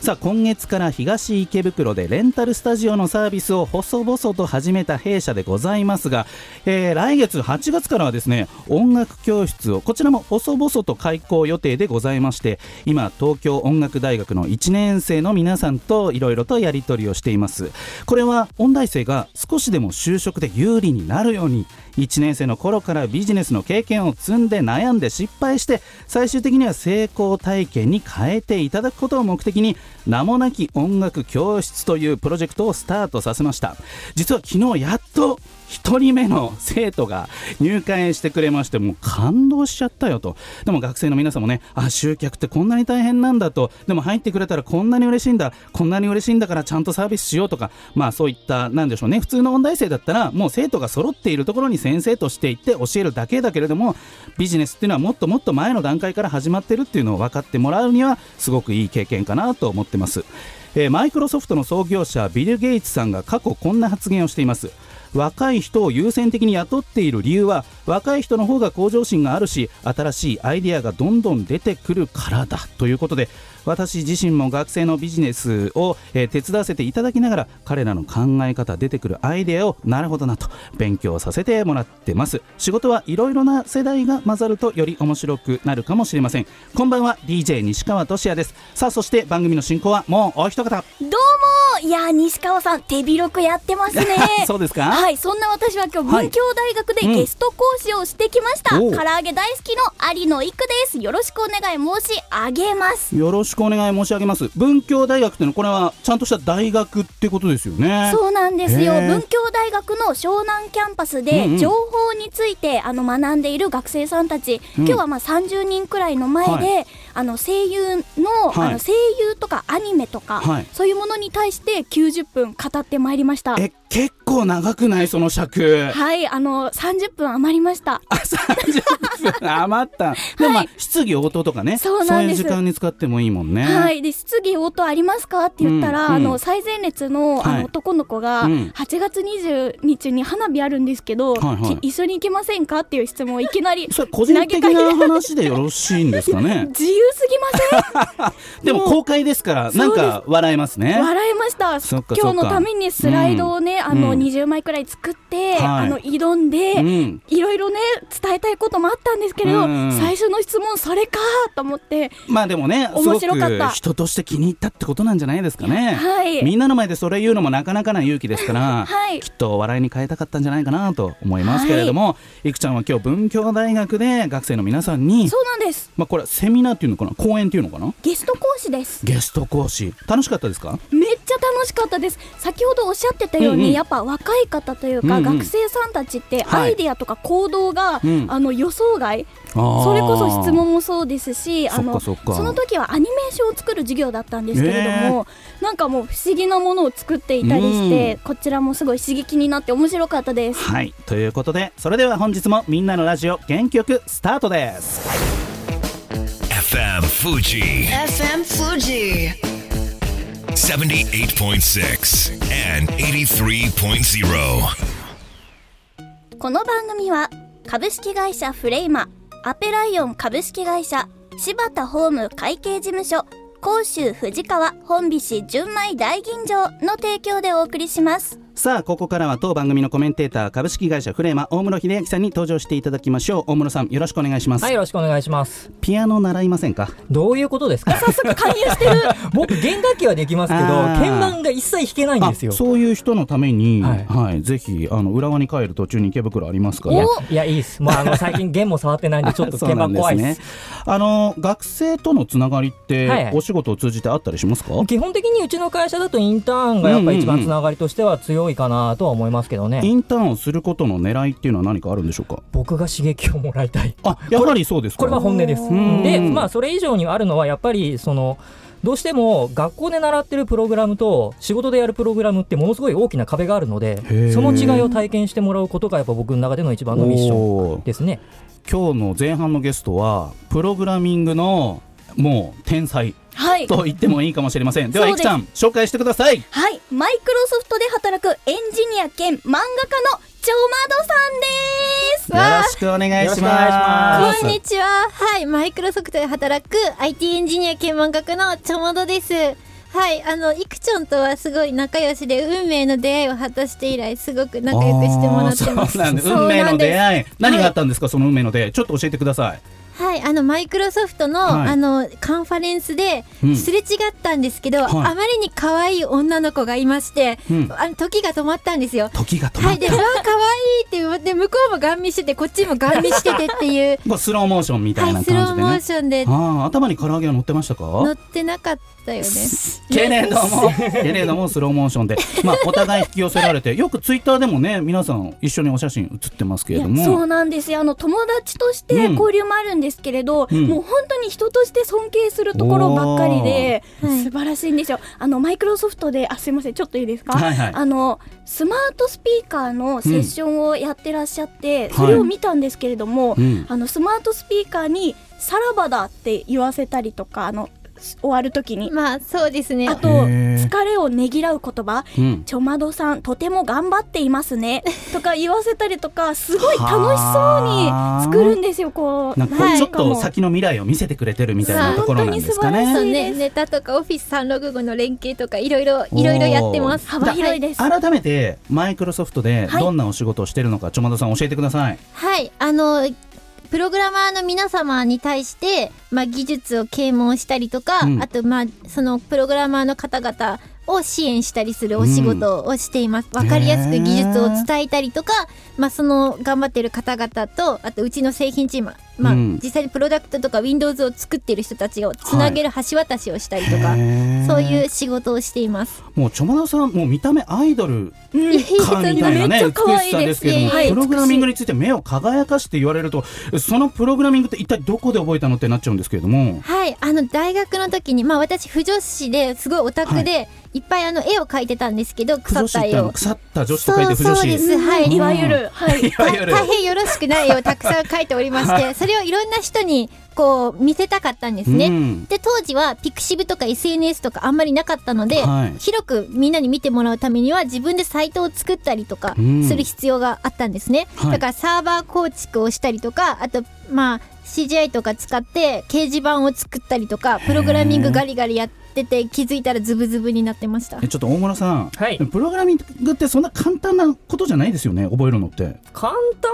さあ今月から東池袋でレンタルスタジオのサービスを細々と始めた弊社でございますが、えー来月8月からはですね音楽教室をこちらも細々と開講予定でございまして今東京音楽大学の1年生の皆さんといろいろとやり取りをしています。これは音大生が少しでも就職で有利になるように1年生の頃からビジネスの経験を積んで悩んで失敗して最終的には成功体験に変えていただくことを目的に名もなき音楽教室というプロジェクトをスタートさせました。実は昨日やっと1人目の生徒が入会してくれましてもう感動しちゃったよと。でも学生の皆さんもねあ集客ってこんなに大変なんだと。でも入ってくれたらこんなに嬉しいんだ。こんなに嬉しいんだからちゃんとサービスしようとか。まあそういったなんでしょうね。普通の音大生だったらもう生徒が揃っているところに先生として行って教えるだけだけれどもビジネスっていうのはもっともっと前の段階から始まってるっていうのを分かってもらうにはすごくいい経験かなと思ってます。えーマイクロソフトの創業者ビル・ゲイツさんが過去こんな発言をしています。若い人を優先的に雇っている理由は若い人の方が向上心があるし新しいアイデアがどんどん出てくるからだということで私自身も学生のビジネスを、えー手伝わせていただきながら彼らの考え方出てくるアイデアをなるほどなと勉強させてもらってます。仕事はいろいろな世代が混ざるとより面白くなるかもしれません。こんばんは DJ 西川俊也です。さあそして番組の進行はもうお一方。どうもいやー西川さん手広くやってますね。そうですか？はいそんな私は今日はい文教大学でうんゲスト講師をしてきました、おう。唐揚げ大好きの有野育です。よろしくお願い申し上げます。よろしくお願い申し上げます。文教大学ってのはこれはちゃんとした大学ってことですよね。そうなんですよ。文教大学の湘南キャンパスで情報についてあの学んでいる学生さんたち、うん。今日はまあ30人くらいの前で、はあの声優の,、はい。あの声優とかアニメとか、はい。そういうものに対して90分語ってまいりました。え結構長くない？その尺。はいあの30分余りました。あ30分余った。でもまあ質疑応答とかね。そうなんです。いう時間に使ってもいいもんね。はい、で質疑応答ありますか？って言ったら、うん。うん。あの最前列の,、あはい。の男の子が、うん。8月20日に花火あるんですけど、はいはい。き一緒に行けませんか？っていう質問をいきなりそれ個人的な話でよろしいんですかね？自由すぎま でも公開ですからなんか笑えますせんね笑いました。今日のためにスライドをね、あのうん。20枚くらい作って、はい。あの挑んで、うん。いろいろね伝えたいこともあったんですけれど、うん最初の質問それかと思ってまあでもね面白かった。く人として気に入ったってことなんじゃないですかね。はい。みんなの前でそれ言うのもなかなかな勇気ですから、はい。きっと笑いに変えたかったんじゃないかなと思いますけれども、い、くちゃんは今日文教大学で学生の皆さんにそうなんです。まあこれセミナーっていうのかな？講演っていうのかな？ゲスト講師です。ゲスト講師。楽しかったですか？めっちゃ楽しかったです。先ほどおっしゃってたように、うんうん。やっぱ若い方というか、うんうん。学生さんたちってはい。アイデアとか行動が、うん。あの予想外そそれこそ質問もそうですしあのその時はアニメーションを作る授業だったんですけれども、なんかもう不思議なものを作っていたりして、こちらもすごい刺激になって面白かったです。はい。ということでそれでは本日もみんなのラジオ元気よくスタートです FM Fuji. FM Fuji. 78.6 and 83.0. この番組は株式会社フレイマアペライオン株式会社柴田ホーム会計事務所甲州藤川本菱純米大吟醸の提供でお送りしますさあここからは当番組のコメンテーター株式会社フレーマ大室秀明さんに登場していただきましょう。大室さんよろしくお願いします、はい、よろしくお願いします。ピアノ習いませんか？どういうことですか？早速勧誘してる。僕、弦楽器はできますけど、鍵盤が一切弾けないんあですよ。そういう人のために、ははいいぜひあの浦和に帰る途中に池袋ありますから。いや、いや、いいです。もう、あの、最近弦も触ってないんで、ちょっと鍵盤怖いです。あの学生とのつながりって、はいはい。お仕事を通じてあったりしますか？基本的にうちの会社だとインターンがやっぱ一番つながりとしては強いかなとは思いますけどね。インターンをすることの狙いっていうのは何かあるんでしょうか？僕が刺激をもらいたい。あやはりそうですか？これは本音です。んで、まあ、それ以上にあるのは、やっぱり、その、どうしても学校で習ってるプログラムと仕事でやるプログラムってものすごい大きな壁があるのでその違いを体験してもらうことがやっぱ僕の中での一番のミッションですね。今日の前半のゲストはプログラミングのもう天才はい。と言ってもいいかもしれません。ではいきさん紹介してください。はい。マイクロソフトで働くエンジニア兼漫画家のちょまどさんです。よろしくお願いしまますこんにちは。はい、マイクロソフトで働く IT エンジニア兼漫画家のちょもどです。はい、あの、いくちょんとはすごい仲良しで、運命の出会いを果たして以来、すごく仲良くしてもらってます。そうなんです。運命の出会い。何があったんですか、その運命の出会い。ちょっと教えてくださいはい、あの、マイクロソフトの、はい。あの、カンファレンスで、うん。すれ違ったんですけど、はい。あまりに可愛い女の子がいまして、うん。あの、時が止まったんですよ。時が止まはい、で、った、わあ、可愛いって言われて、向こうもガン見してて、こっちもガン見しててっていう、スローモーションみたいは、ないスローモ感じでね。ーションで。あー頭に唐揚げは乗ってましたか？乗ってなかったよね。けれども けれどもスローモーションで。まあお互い引き寄せられてよくツイッターでもね皆さん一緒にお写真写ってますけれどいやそうもなんですよ。あの友達としてうん。交流もあるんですけれど、うん。もう本当に人として尊敬するところばっかりで、素晴らしいんですよ。あのマイクロソフトであすいませんちょっといいですか、はいはい。あのスマートスピーカーのセッションをやってらっしゃって、ん。それを見たんですけれども、うん。あのスマートスピーカーに「さらばだ」って言わせたりとかあの終わるときに、まあ、そうですね。あと疲れをねぎらう言葉。うん。ちょまどさんとても頑張っていますね。とか言わせたりとかすごい楽しそうに作るんですよこう。なんかちょっと先の未来を見せてくれてるみたいなところなんですか本当に素晴らしいね。そうね、ネタとかオフィス365の連携とかいろいろいろいろやってます。幅広いです、改めてマイクロソフトではい。どんなお仕事をしてるのか、ちょまどさん教えてください。はい、あのプログラマーの皆様に対して、まあ、技術を啓蒙したりとか、うん。あと、まあ、そのプログラマーの方々を支援したりするお仕事をしています。わ、かりやすく技術を伝えたりとか、まあ、その頑張ってる方々と、あとうちの製品チーム、まあうん。実際にプロダクトとか Windows を作っている人たちをつなげる橋渡しをしたりとか、へー。そういう仕事をしています。もうちょまどさんもう見た目アイドルうん。かみたいなね美しさですすけども、はい。プログラミングについて目を輝かして言われるとそのプログラミングって一体どこで覚えたのってなっちゃうんですけれども。はい、あの大学の時に、まあ私、不女子ですごいオタクで、い、っぱいあの絵を描いてたんですけど、腐腐った絵を。腐った女子と書いて不女子そうです。はいいわゆる、はい。大変よろしくない絵をたくさん描いておりまして、それをいろんな人にこう見せたかったんですね。うん。で当時はピクシブとか SNS とかあんまりなかったので、はい。広くみんなに見てもらうためには自分でサイトを作ったりとかうん。する必要があったんですね、はい。だからサーバー構築をしたりとかあとまあ CGI とか使って掲示板を作ったりとかプログラミングガリガリやってて気づいたらズブズブになってました。えちょっと大村さん、はい。プログラミングってそんな簡単なことじゃないですよね覚えるのって。簡単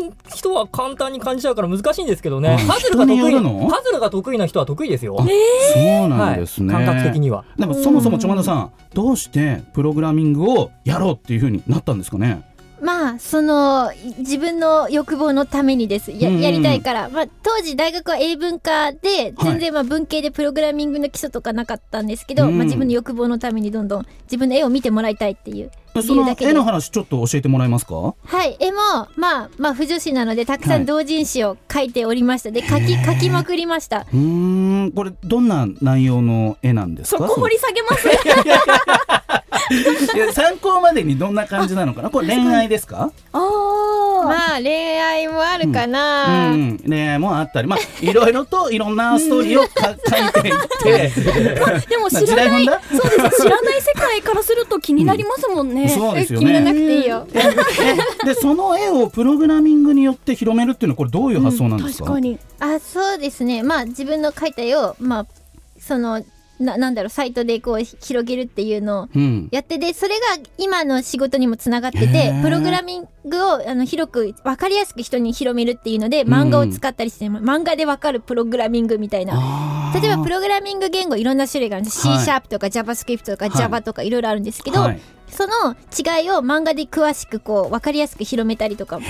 に人は簡単に感じちゃうから難しいんですけどね。あパズルが得意。パズルが得意な人は得意ですよ、そうなんですね、はい、感覚的には。でもそもそもちょまださんどうしてプログラミングをやろうっていうふうになったんですかね？まあその自分の欲望のためにです。ややりたいから、まあ、当時大学は英文科で全然まあ文系でプログラミングの基礎とかなかったんですけど、うん。まあ、自分の欲望のためにどんどん自分の絵を見てもらいたいっていう。理その絵の話ちょっと教えてもらえますか？はい。絵もまあまあ不女子なのでたくさはい。ん同人誌を書いておりました。で書き書きまくりました。うーん。これどんな内容の絵なんですか？そこ掘り下げます？いや参考までにどんな感じなのかな？これ恋愛ですか？あー、まあ恋愛もあるかな、うん、恋愛もあったり。まあいろいろといろんなストーリーをか書いていって。でもまあ知らないそうです知らない世界からすると気になりますもんね、そうですよ決めなねくていいよ。えでその絵をプログラミングによって広めるっていうのはこれどういう発想なんですか,、確かに。あそうですね。まあ自分の描いた絵をまあそのななんだろうサイトでこう広げるっていうのをうん。やっててそれが今の仕事にもつながっててプログラミングをあの広く分かりやすく人に広めるっていうので漫画を使ったりして、漫画で分かるプログラミングみたいな。例えばプログラミング言語いろんな種類がある。んです、はい。C シャープとか JavaScript とかはい。Java とかいろいろあるんですけど、はい。その違いを漫画で詳しくこう分かりやすく広めたりとか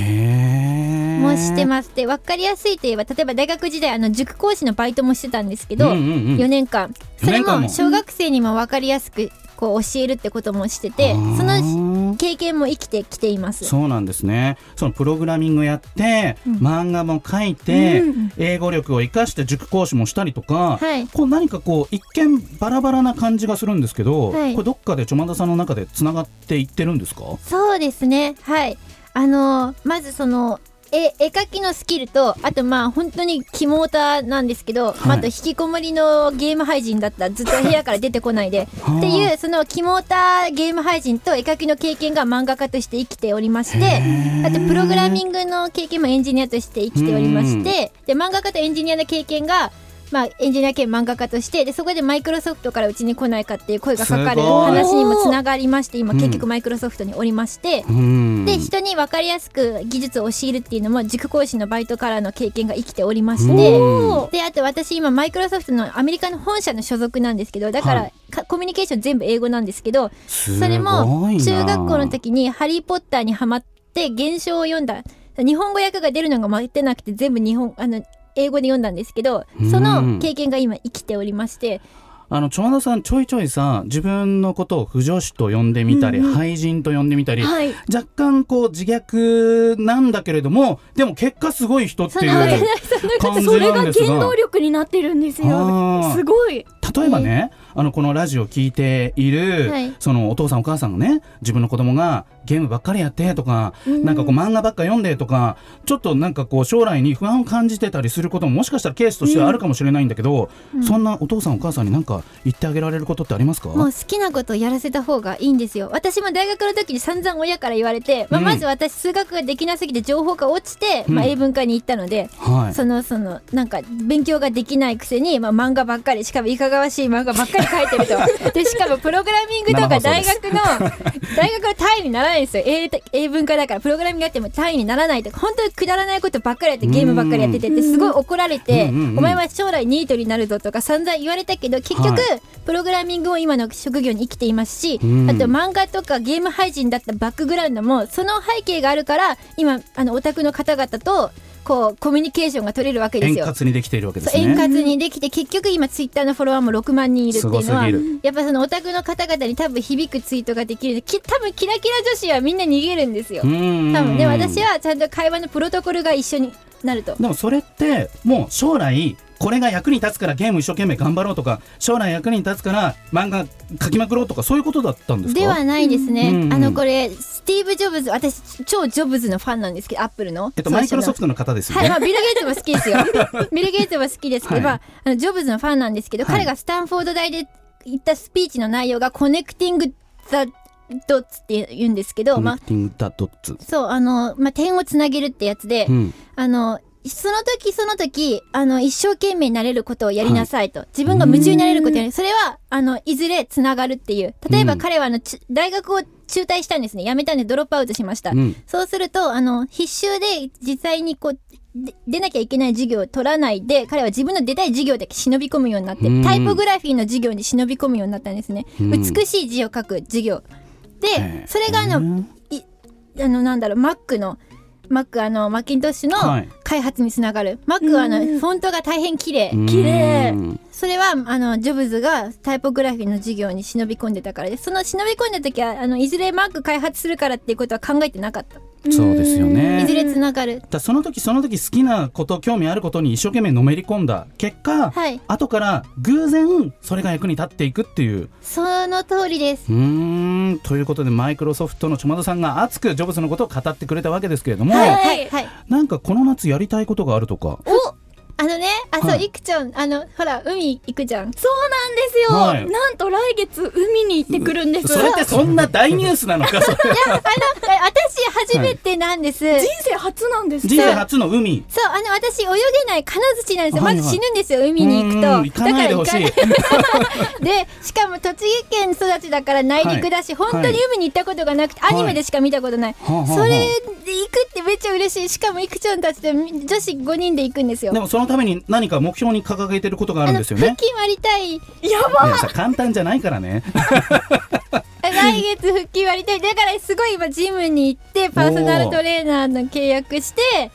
もしてますで分かりやすいといえば例えば大学時代あの塾講師のバイトもしてたんですけど、うんうんうん。4年間。それ4年間も。も小学生にも分かりやすくこう教えるってこともしててそのの経験も生きてきています。そうなんですね。そのプログラミングやって、漫画も書いて、うん英語力を生かして塾講師もしたりとか、はい。こう何かこう一見バラバラな感じがするんですけど、はい。これどっかでちょまださんの中でつながっていってるんですか？そうですね。はい。あのーまずその絵絵描きのスキルとあとまあ本当にキモーターなんですけど、まあ、あと引きこもりのゲーム配信だったずっと部屋から出てこないで。はあ。っていうそのキモーターゲーム配信と絵描きの経験が漫画家として生きておりましてあとプログラミングの経験もエンジニアとして生きておりましてで漫画家とエンジニアの経験がまあ、エンジニア兼漫画家としてでそこでマイクロソフトからうちに来ないかっていう声がかかる話にもつながりまして今うん。結局マイクロソフトにおりまして、うん。で人に分かりやすく技術を教えるっていうのも塾講師のバイトからの経験が生きておりまして。うん。であと私今マイクロソフトのアメリカの本社の所属なんですけどだから、はいかコミュニケーション全部英語なんですけどすそれも中学校の時に「ハリー・ポッター」にハマって原書を読んだ。日本語訳が出るのが待ってなくて全部日本あの英語で読んだんですけどその経験が今生きておりまして。あのちょまださんちょいちょいさ自分のことを不女子と呼んでみたり、廃人と呼んでみたり、はい。若干こう自虐なんだけれどもでも結果すごい人っていう感じそれがなんですが。原動力になってるんですあよー。すごい。例えばね、あのこのラジオを聞いている、はい。そのお父さんお母さんがね自分の子供がゲームばっかりやってとか、なんかこう漫画ばっか読んでとかちょっとなんかこう将来に不安を感じてたりすることももしかしたらケースとしてはあるかもしれないんだけど、そんなお父さんお母さんになんか言ってあげられることってありますか？もう好きなことをやらせた方がいいんですよ。私も大学の時に散々親から言われて、まあ、うん。まず私数学ができなすぎて情報が落ちて、うん。まあ、英文科に行ったので、はい。そのそのなんか勉強ができないくせに、まあ、漫画ばっかりしかもいかがわしい漫画ばっかり書いてると。でしかもプログラミングとか大学の大学の単位にならないんですよ。英英文科だからプログラミングやっても単位にならないとか本当にくだらないことばっかりやってゲームばっかりやっててってすごい怒られて、お前は将来ニートになるぞとか散々言われたけど結局、はいプログラミングを今の職業に生きていますし、うん。あと漫画とかゲーム配信だったバックグラウンドもその背景があるから今あのオタクの方々とこうコミュニケーションが取れるわけです円よ。滑にできているわけですそう円ね。滑にできて結局今ツイッターのフォロワーも6万人いるっていうのはやっぱそのオタクの方々に多分響くツイートができるき多分キラキラ女子はみんな逃げるんですよう。ん多分で私はちゃんと会話のプロトコルが一緒になると。でもそれってもう将来これが役に立つからゲーム一生懸命頑張ろうとか将来役に立つから漫画描きまくろうとかそういうことだったんですか？ではないですね、うんあのこれスティーブ・ジョブズ私超ジョブズのファンなんですけどアップルのえっとマイクロソフトの方ですよはい、ね。まあ、ビル・ゲイツも好きですよ。ビル・ゲイツも好きですけど、はいまあ、あのジョブズのファンなんですけど、はい彼がスタンフォード大で言ったスピーチの内容が Connecting the Dots って言うんですけど、まあ。そう、あの、まあ、点をつなげるってやつで、うん。あの、その時その時、あの、一生懸命になれることをやりなさいと。自分が夢中になれることをやる。それは、あの、いずれつながるっていう。例えばうん彼は、あの、ち大学を中退したんですね。辞めたんでドロップアウトしました。うんそうすると、あの、必修で実際にこう、で出なきゃいけない授業を取らないで、彼は自分の出たい授業だけ忍び込むようになって、うんタイポグラフィーの授業に忍び込むようになったんですね。うん美しい字を書く授業。でそれがあの、うんいあの、なんだろう、Mac の、Mac、あの、マッキントッシュのはい開発につながる。Mac はあの、フォントが大変綺麗。綺う麗ん。それは、あの、ジョブズがタイポグラフィーの授業に忍び込んでたからです。その忍び込んだ時は、あの、いずれ Mac 開発するからっていうことは考えてなかった。そうですよね。いずれつながる。だその時その時好きなこと興味あることに一生懸命のめり込んだ結果、はい後から偶然それが役に立っていくっていうその通りです。うーんということでマイクロソフトのちまどさんが熱くジョブズのことを語ってくれたわけですけれども、はい、はい、はい。なんかこの夏やりたいことがあるとかおあのね、あ、そう、はい。いくちゃん、あの、ほら、海行くじゃん。そうなんですよ、はい。なんと来月海に行ってくるんです、それってそんな大ニュースなのかそれ。あの、え私初めてなんです。人生初なんです。人生初の海。そう、あの、私泳げない金槌なんですよ。はいはい。まず死ぬんですよ、海に行くと。うん行かないでほしい。だから行かない。で、しかも栃木県育ちだから内陸だし、本当に海に行ったことがなくて、はいアニメでしか見たことない。はあはあはあそれで行くってめっちゃ嬉しい。しかもいくちゃんたちと女子5人で行くんですよ。でもそのために何か目標に掲げてることがあるんですよね腹筋割りたい。い やさ簡単じゃないからね来月腹筋割りたい。だからすごい今ジムに行って、パーソナルトレーナーの契約して、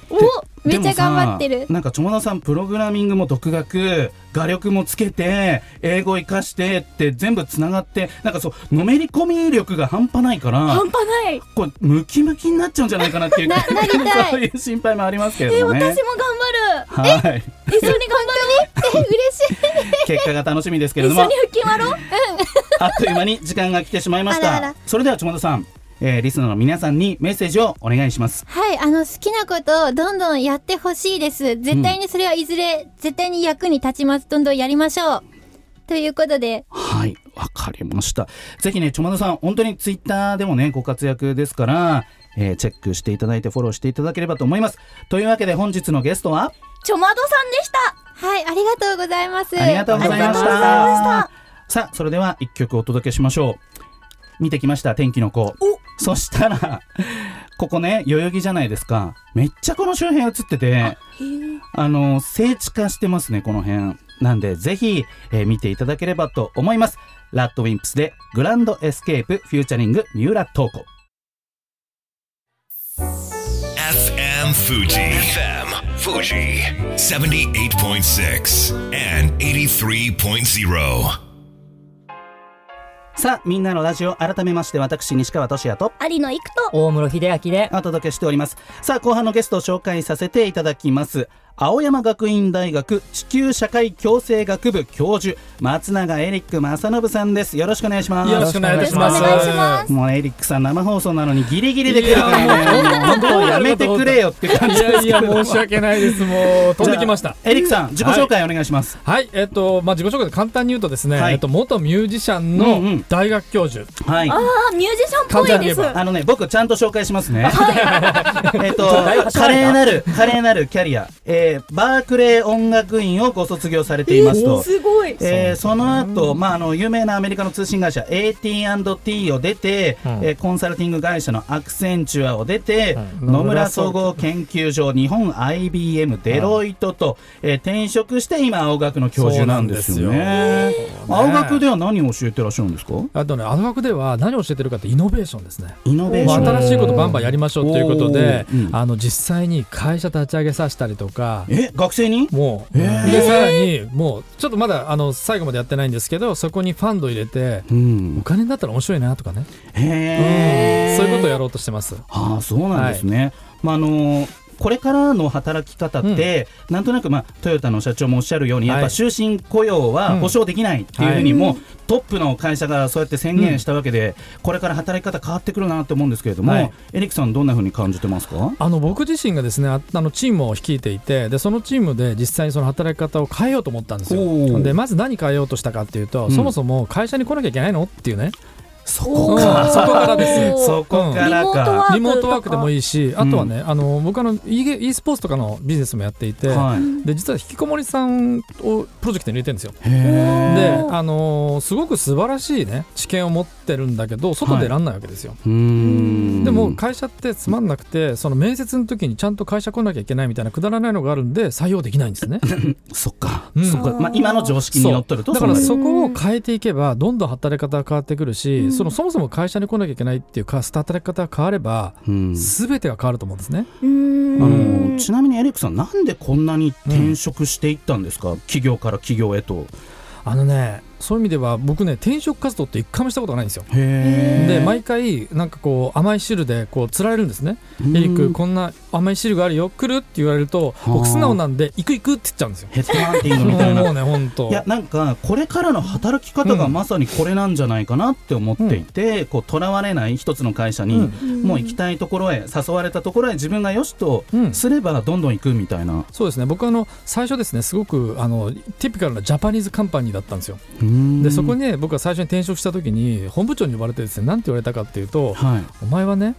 めっちゃ頑張ってる。なんか友田さんプログラミングも独学画力もつけて英語生かしてって全部つながってなんかそうのめり込み力が半端ないから半端ない。これムキムキになっちゃうんじゃないかなっていう そういう心配もありますけどもね私も頑張る。はい。一緒に頑張るえ、嬉しい。結果が楽しみですけれども。一緒に腹筋割ろう。あっという間に時間が来てしまいました。それでは友田さん、えーリスナーの皆さんにメッセージをお願いしますはい、あの、好きなことをどんどんやってほしいです。絶対にそれはいずれ、絶対に役に立ちます。どんどんやりましょう。ということで、はい、わかりました。ぜひね、ちょまださん、本当にツイッターでもね、ご活躍ですから、えーチェックしていただいてフォローしていただければと思います。というわけで本日のゲストは、ちょまどさんでしたはい、ありがとうございます。ありがとうございました。さあ、それでは一曲お届けしましょう。見てきました、天気の子。そしたら、ここね、代々木じゃないですか。めっちゃこの周辺映ってて、あの、聖地化してますね、この辺。なんで、ぜひ、えー見ていただければと思います。 RADWIMPS で、グランドエスケープ、 featuring、三浦透子。FM Fuji. FM Fuji. 78.6 and 83.0. さあ、みんなのラジオ、改めまして、私、西川俊也と、有野行くと大室秀明でお届けしております。さあ、後半のゲストを紹介させていただきます。青山学院大学地球社会共生学部教授、松永エリック正信さんです。よろしくお願いします。よろしくお願いします。もうエリックさん生放送なのにギリギリで来るからね、もう本当やめてくれよって感いじですいや、申し訳ないです。もう、飛んできました。エリックさん、自己紹介お願いします。はい、えっと、まあ、自己紹介で簡単に言うとですね、はいえっと、元ミュージシャンの大学教授。はい。ああミュージシャンっぽいですあのね、僕ちゃんと紹介しますね。えっと、華麗なる、華麗なるキャリア、えー、バークレー音楽院をご卒業されていますと。すごい。えーその後、まあ、あの有名なアメリカの通信会社 AT&T を出て、うん。えーコンサルティング会社のアクセンチュアを出て、うん。野村総合研究所日本 IBM デロイトと、えー転職して今青学の教授なんですよね。そうなんですよ。青学では何を教えてらっしゃるんですか？あとね、あの学では何を教えてるかってイノベーションですね。イノベーション。新しいことバンバンやりましょうということであの実際に会社立ち上げさせたりとか、え？学生に？もう、へー。でさらにもうちょっとまだあの最後までやってないんですけど、そこにファンド入れて、うん。お金だったら面白いなとかね、へえそういうことをやろうとしてます。ああそうなんですね。まああのーこれからの働き方って、なんとなく、まあ、トヨタの社長もおっしゃるように、やっぱはい終身雇用はうん。保証できないっていうふうにも、トップの会社がそうやって宣言したわけで、これから働き方変わってくるなと思うんですけれども、はい。エリックさん、どんなふうに感じてますか？あの僕自身がですねああのチームを率いていてでそのチームで実際にその働き方を変えようと思ったんですよ。でまず何変えようとしたかっていうと、うん。そもそも会社に来なきゃいけないの？っていうねそこうん。か、そこからですそこからリモートか。ワークリモートワークでもいいしあとはうね、あの僕あの e, e スポーツとかのビジネスもやっていて、はい、で実は引きこもりさんをプロジェクトに入れてるんですよ。へでえ。あのーすごく素晴らしいね知見を持ってるんだけど外で選んないわけですよ、でも会社ってつまんなくてその面接の時にちゃんと会社来なきゃいけないみたいなくだらないのがあるんで採用できないんですね。そっか、うん。そっか、まあ、今の常識にのっとるとだからそこを変えていけばどんどん働き方が変わってくるし、うんそのそもそも会社に来なきゃいけないっていうか働き方が変わればうん。全てが変わると思うんですね。うーあんのちなみにエリックさん、なんでこんなに転職していったんですか、企業から企業へと。あのねそういう意味では僕ね転職活動って一回もしたことがないんですよ。へで毎回なんかこう甘い汁でこう釣られるんですね。うん。エリックこんな甘い汁があるよ来るって言われるとあ。僕素直なんで行く行くって言っちゃうんですよ。ヘッドハンティングみたいな。もうね本当いやなんかこれからの働き方がまさにこれなんじゃないかなって思っていて、こうとらわれない一つの会社に、うん。もう行きたいところへ誘われたところへ自分がよしとうんすればどんどん行くみたいな、そうですね。僕あの最初ですねすごくあのティピカルなジャパニーズカンパニーだったんですよでそこにね僕が最初に転職した時に本部長に呼ばれてですね何て言われたかっていうとはい。お前はね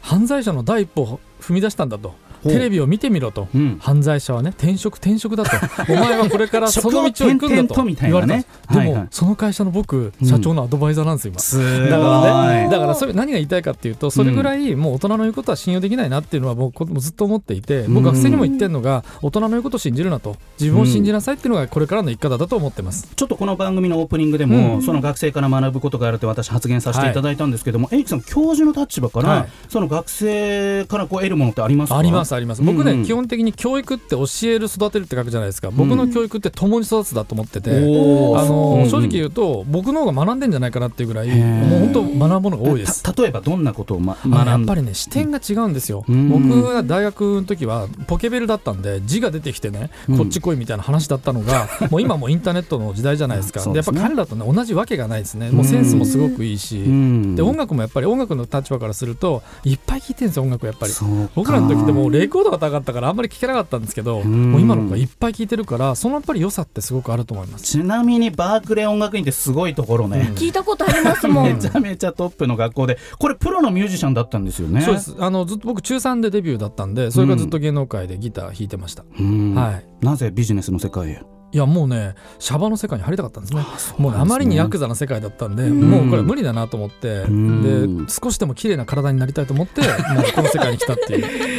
犯罪者の第一歩を踏み出したんだとテレビを見てみろと。うん。犯罪者はね転職転職だと。お前はこれからその道を行くんだと言われたんです。でも、はい。はいその会社の僕うん。社長のアドバイザーなんですよ今、だからね、だからそれ何が言いたいかっていうと、それぐらいもう大人の言うことは信用できないなっていうのは僕もずっと思っていて、学生にも言ってるのが、大人の言うことを信じるなと、自分を信じなさいっていうのがこれからの生き方だと思ってます。ちょっとこの番組のオープニングでも、うん。その学生から学ぶことがあるって私発言させていただいたんですけども、エリックさん教授の立場から、はい。その学生からこう得るものってありますか？ありますあります。僕ね、うんうん。基本的に教育って教える育てるって書くじゃないですか。僕の教育って共に育つだと思ってて。おー。あのうん正直言うと僕の方が学んでんじゃないかなっていうぐらいもう本当学ぶものが多いです。た例えばどんなことを、ま、あのや学んっぱりね視点が違うんですよ、うん。僕が大学の時はポケベルだったんで字が出てきてね、うん。こっち来いみたいな話だったのが もう今もうインターネットの時代じゃないですか。でやっぱ彼らとね同じわけがないですね。もうセンスもすごくいいし、うん。で音楽もやっぱり音楽の立場からするといっぱい聴いてるんですよ音楽やっぱり。僕らの時ってもうレコードが高かったからあんまり聴けなかったんですけど、ん。もう今の子がいっぱい聴いてるからそのやっぱり良さってすごくあると思います。ちなみにバークレー音楽院ってすごいところね、聞いたことありますもん。めちゃめちゃトップの学校で。これプロのミュージシャンだったんですよね。そうです。あのずっと僕中3でデビューだったんでそれからずっと芸能界でギター弾いてました、うん。はい。なぜビジネスの世界へ？いやもうねシャバの世界に入りたかったんですね。そうもうねあまりにヤクザザな世界だったんで、ん。もうこれ無理だなと思って、うん。で少しでも綺麗な体になりたいと思ってもうこの世界に来たっていう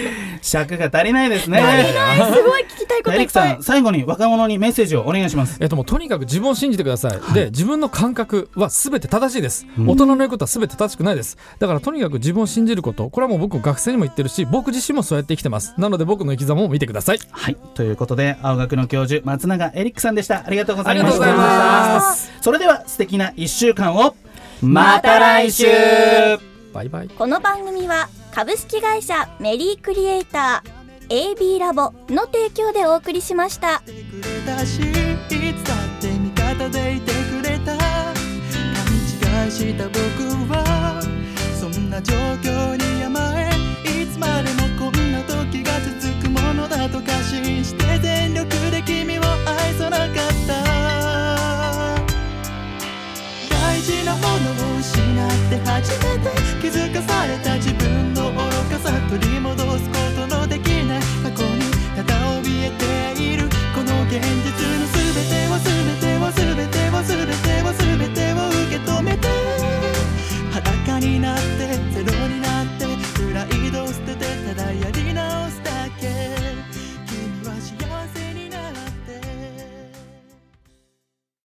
尺が足りないですね。すごい聞きたいことエリックさいっぱいん最後に若者にメッセージをお願いします。えっともうとにかく自分を信じてください、で自分の感覚は全て正しいです、うん。大人の言うことは全て正しくないです。だからとにかく自分を信じること。これはもう僕学生にも言ってるし僕自身もそうやって生きてます。なので僕の生き様を見てください。はい。ということで青学の教授松永エリックさんでした。ありがとうございました。ありがとうございます。それでは素敵な1週間を。また来週バイバイ。この番組は株式会社メリークリエイター AB ラボの提供でお送りしました。いつだって味方でいてくれた。勘違いした僕はそんな状況に甘えいつまでもて初めて気づかされた自分の愚かさ取り戻すこと